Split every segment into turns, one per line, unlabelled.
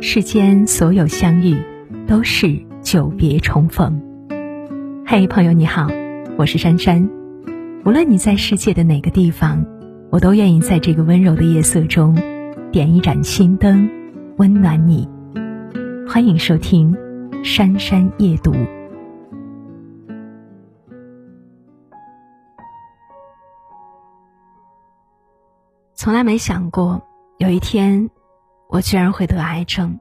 世间所有相遇，都是久别重逢。嘿，朋友你好，我是珊珊。无论你在世界的哪个地方，我都愿意在这个温柔的夜色中，点一盏心灯，温暖你。欢迎收听《珊珊夜读》。从来没想过有一天。我居然会得癌症。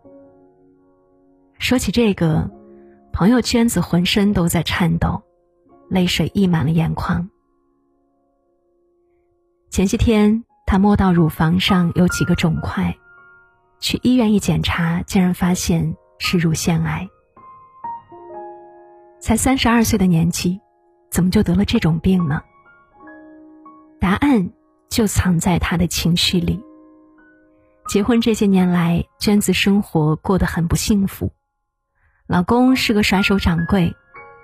说起这个，朋友圈子浑身都在颤抖，泪水溢满了眼眶。前些天，他摸到乳房上有几个肿块，去医院一检查，竟然发现是乳腺癌。才三十二岁的年纪，怎么就得了这种病呢？答案就藏在他的情绪里。结婚这些年来，娟子生活过得很不幸福。老公是个甩手掌柜，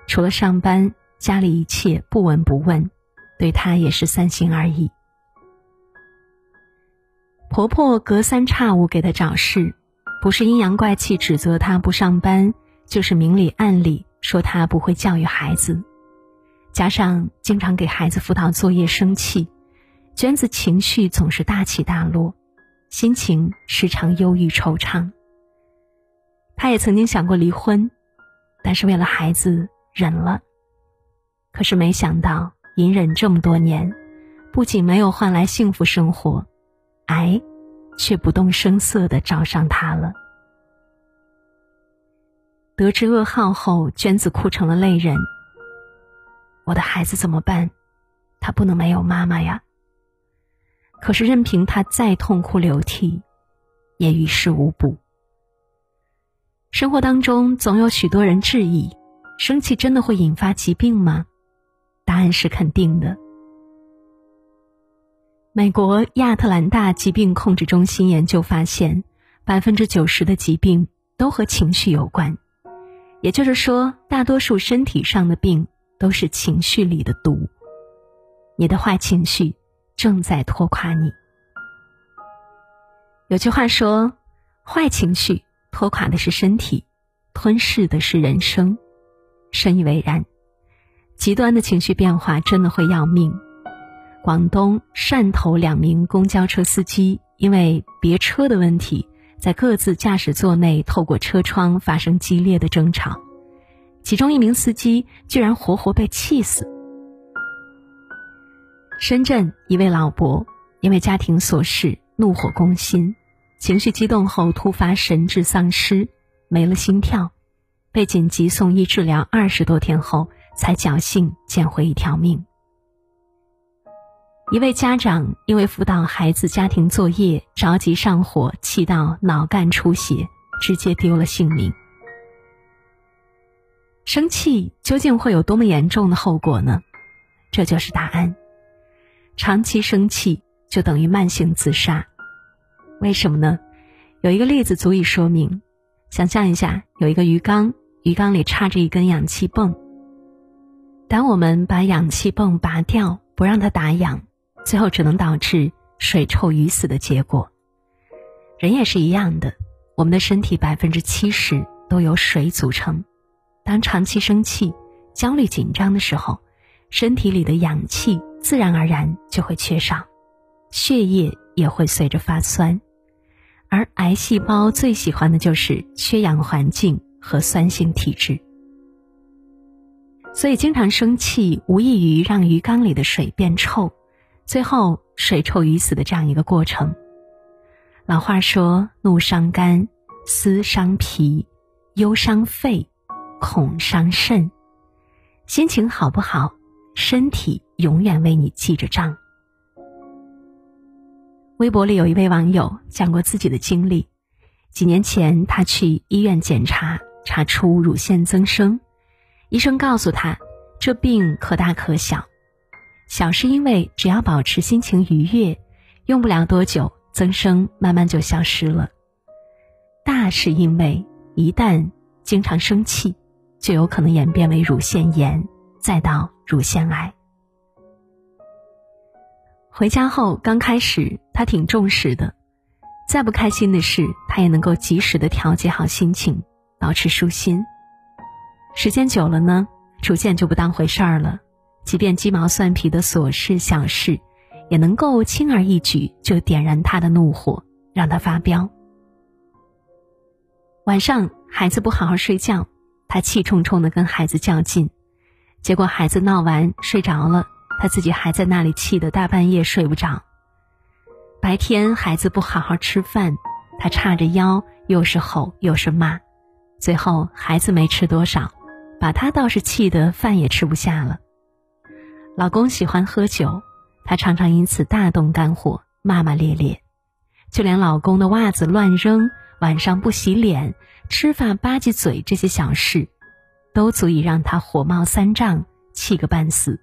除了上班，家里一切不闻不问，对她也是三心二意。婆婆隔三差五给她找事，不是阴阳怪气指责她不上班，就是明里暗里说她不会教育孩子。加上经常给孩子辅导作业生气，娟子情绪总是大起大落。心情时常忧郁惆怅。他也曾经想过离婚，但是为了孩子忍了。可是没想到，隐忍这么多年，不仅没有换来幸福生活，癌却不动声色的找上他了。得知噩耗后，娟子哭成了泪人。我的孩子怎么办？他不能没有妈妈呀。可是，任凭他再痛哭流涕，也于事无补。生活当中总有许多人质疑：生气真的会引发疾病吗？答案是肯定的。美国亚特兰大疾病控制中心研究发现，百分之九十的疾病都和情绪有关，也就是说，大多数身体上的病都是情绪里的毒。你的坏情绪。正在拖垮你。有句话说：“坏情绪拖垮的是身体，吞噬的是人生。”深以为然。极端的情绪变化真的会要命。广东汕头两名公交车司机因为别车的问题，在各自驾驶座内透过车窗发生激烈的争吵，其中一名司机居然活活被气死。深圳一位老伯因为家庭琐事怒火攻心，情绪激动后突发神志丧失，没了心跳，被紧急送医治疗二十多天后才侥幸捡回一条命。一位家长因为辅导孩子家庭作业着急上火，气到脑干出血，直接丢了性命。生气究竟会有多么严重的后果呢？这就是答案。长期生气就等于慢性自杀，为什么呢？有一个例子足以说明。想象一下，有一个鱼缸，鱼缸里插着一根氧气泵。当我们把氧气泵拔掉，不让它打氧，最后只能导致水臭鱼死的结果。人也是一样的，我们的身体百分之七十都由水组成。当长期生气、焦虑、紧张的时候，身体里的氧气。自然而然就会缺少，血液也会随着发酸，而癌细胞最喜欢的就是缺氧环境和酸性体质，所以经常生气无异于让鱼缸里的水变臭，最后水臭鱼死的这样一个过程。老话说：“怒伤肝，思伤脾，忧伤肺，恐伤肾。”心情好不好？身体永远为你记着账。微博里有一位网友讲过自己的经历：几年前，他去医院检查，查出乳腺增生，医生告诉他，这病可大可小。小是因为只要保持心情愉悦，用不了多久，增生慢慢就消失了；大是因为一旦经常生气，就有可能演变为乳腺炎。再到乳腺癌。回家后，刚开始他挺重视的，再不开心的事，他也能够及时的调节好心情，保持舒心。时间久了呢，逐渐就不当回事儿了，即便鸡毛蒜皮的琐事小事，也能够轻而易举就点燃他的怒火，让他发飙。晚上孩子不好好睡觉，他气冲冲的跟孩子较劲，结果孩子闹完睡着了，他自己还在那里气得大半夜睡不着。白天孩子不好好吃饭，他叉着腰又是吼又是骂，最后孩子没吃多少，把他倒是气得饭也吃不下了。老公喜欢喝酒，他常常因此大动肝火，骂骂咧咧，就连老公的袜子乱扔。晚上不洗脸、吃饭吧唧嘴这些小事，都足以让他火冒三丈、气个半死。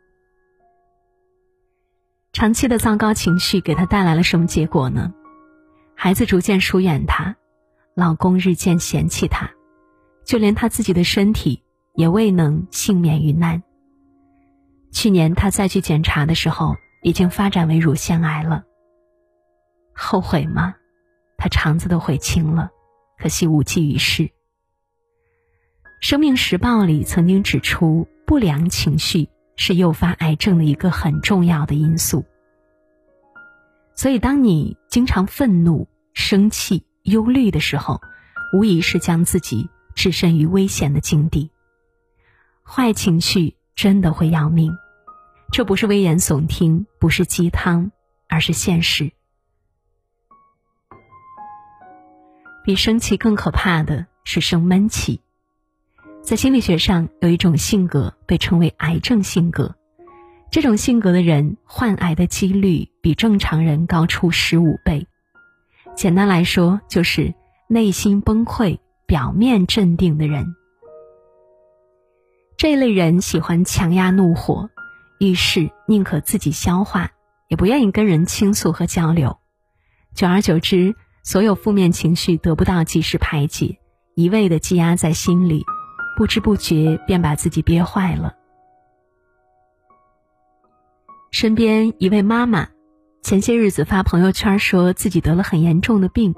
长期的糟糕情绪给他带来了什么结果呢？孩子逐渐疏远他，老公日渐嫌弃他，就连他自己的身体也未能幸免于难。去年他再去检查的时候，已经发展为乳腺癌了。后悔吗？他肠子都悔青了，可惜无济于事。《生命时报》里曾经指出，不良情绪是诱发癌症的一个很重要的因素。所以，当你经常愤怒、生气、忧虑的时候，无疑是将自己置身于危险的境地。坏情绪真的会要命，这不是危言耸听，不是鸡汤，而是现实。比生气更可怕的是生闷气。在心理学上，有一种性格被称为“癌症性格”。这种性格的人患癌的几率比正常人高出十五倍。简单来说，就是内心崩溃、表面镇定的人。这一类人喜欢强压怒火，遇事宁可自己消化，也不愿意跟人倾诉和交流。久而久之，所有负面情绪得不到及时排解，一味的积压在心里，不知不觉便把自己憋坏了。身边一位妈妈，前些日子发朋友圈说自己得了很严重的病，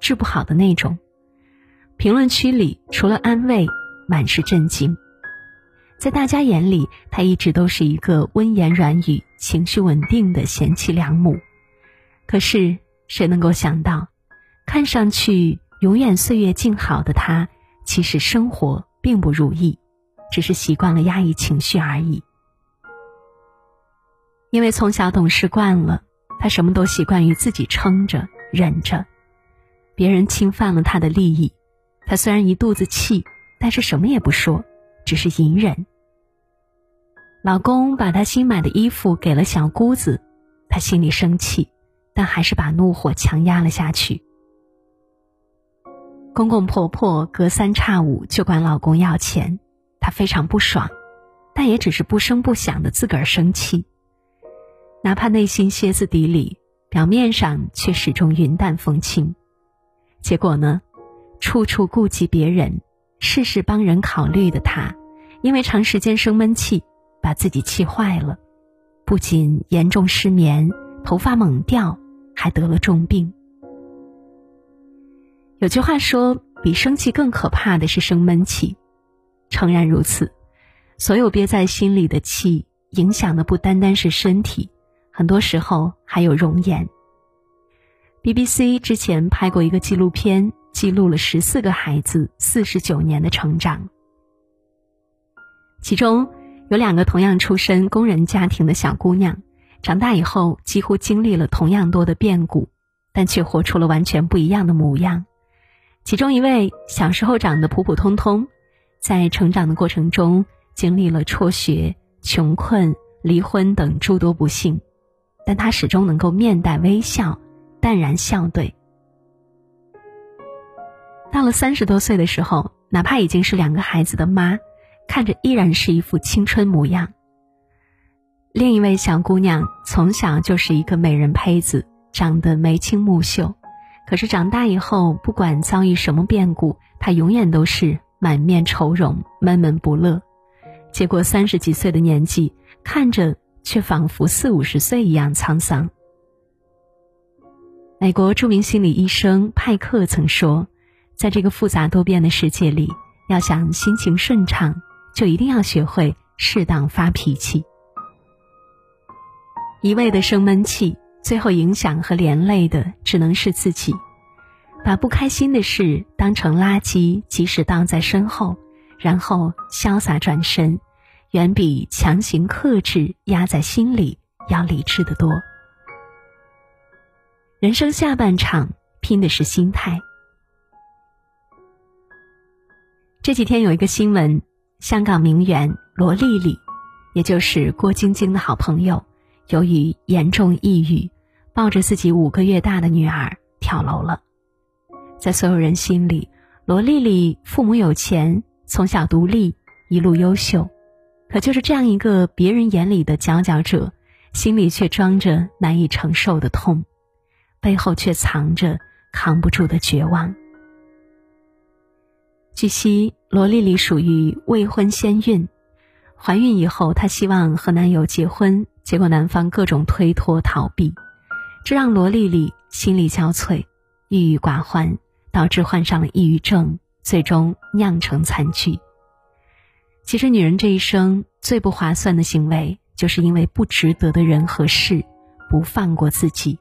治不好的那种。评论区里除了安慰，满是震惊。在大家眼里，她一直都是一个温言软语、情绪稳定的贤妻良母。可是谁能够想到？看上去永远岁月静好的他，其实生活并不如意，只是习惯了压抑情绪而已。因为从小懂事惯了，他什么都习惯于自己撑着、忍着。别人侵犯了他的利益，他虽然一肚子气，但是什么也不说，只是隐忍。老公把他新买的衣服给了小姑子，他心里生气，但还是把怒火强压了下去。公公婆婆隔三差五就管老公要钱，她非常不爽，但也只是不声不响的自个儿生气。哪怕内心歇斯底里，表面上却始终云淡风轻。结果呢，处处顾及别人，事事帮人考虑的她，因为长时间生闷气，把自己气坏了，不仅严重失眠，头发猛掉，还得了重病。有句话说，比生气更可怕的是生闷气。诚然如此，所有憋在心里的气，影响的不单单是身体，很多时候还有容颜。BBC 之前拍过一个纪录片，记录了十四个孩子四十九年的成长，其中有两个同样出身工人家庭的小姑娘，长大以后几乎经历了同样多的变故，但却活出了完全不一样的模样。其中一位小时候长得普普通通，在成长的过程中经历了辍学、穷困、离婚等诸多不幸，但他始终能够面带微笑，淡然笑对。到了三十多岁的时候，哪怕已经是两个孩子的妈，看着依然是一副青春模样。另一位小姑娘从小就是一个美人胚子，长得眉清目秀。可是长大以后，不管遭遇什么变故，他永远都是满面愁容、闷闷不乐。结果三十几岁的年纪，看着却仿佛四五十岁一样沧桑。美国著名心理医生派克曾说，在这个复杂多变的世界里，要想心情顺畅，就一定要学会适当发脾气。一味的生闷气，最后影响和连累的只能是自己。把不开心的事当成垃圾，及时倒在身后，然后潇洒转身，远比强行克制压在心里要理智的多。人生下半场拼的是心态。这几天有一个新闻，香港名媛罗丽丽，也就是郭晶晶的好朋友，由于严重抑郁，抱着自己五个月大的女儿跳楼了。在所有人心里，罗丽丽父母有钱，从小独立，一路优秀，可就是这样一个别人眼里的佼佼者，心里却装着难以承受的痛，背后却藏着扛不住的绝望。据悉，罗丽丽属于未婚先孕，怀孕以后，她希望和男友结婚，结果男方各种推脱逃避，这让罗丽丽心力交瘁，郁郁寡欢。导致患上了抑郁症，最终酿成惨剧。其实，女人这一生最不划算的行为，就是因为不值得的人和事，不放过自己。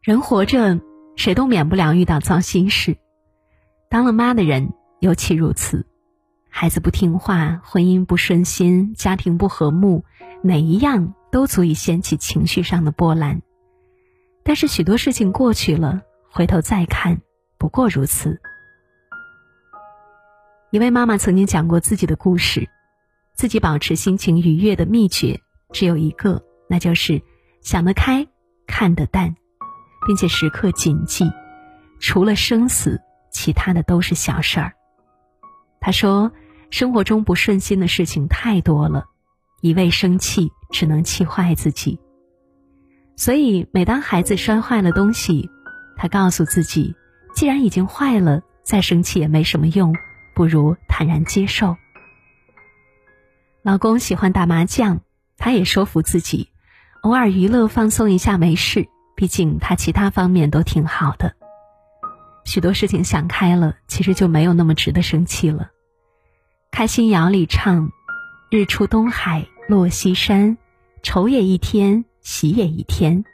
人活着，谁都免不了遇到糟心事。当了妈的人尤其如此，孩子不听话，婚姻不顺心，家庭不和睦，哪一样都足以掀起情绪上的波澜。但是，许多事情过去了。回头再看，不过如此。一位妈妈曾经讲过自己的故事，自己保持心情愉悦的秘诀只有一个，那就是想得开，看得淡，并且时刻谨记，除了生死，其他的都是小事儿。她说，生活中不顺心的事情太多了，一味生气只能气坏自己。所以，每当孩子摔坏了东西，他告诉自己，既然已经坏了，再生气也没什么用，不如坦然接受。老公喜欢打麻将，他也说服自己，偶尔娱乐放松一下没事，毕竟他其他方面都挺好的。许多事情想开了，其实就没有那么值得生气了。开心谣里唱：“日出东海落西山，愁也一天，喜也一天。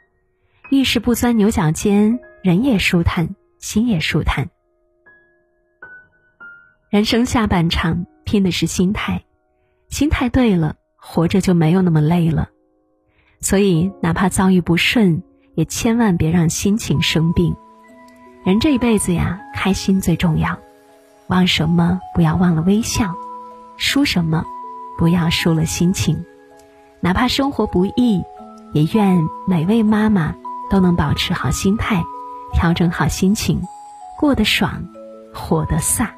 遇事不钻牛角尖。”人也舒坦，心也舒坦。人生下半场拼的是心态，心态对了，活着就没有那么累了。所以，哪怕遭遇不顺，也千万别让心情生病。人这一辈子呀，开心最重要。忘什么不要忘了微笑，输什么不要输了心情。哪怕生活不易，也愿每位妈妈都能保持好心态。调整好心情，过得爽，活得飒。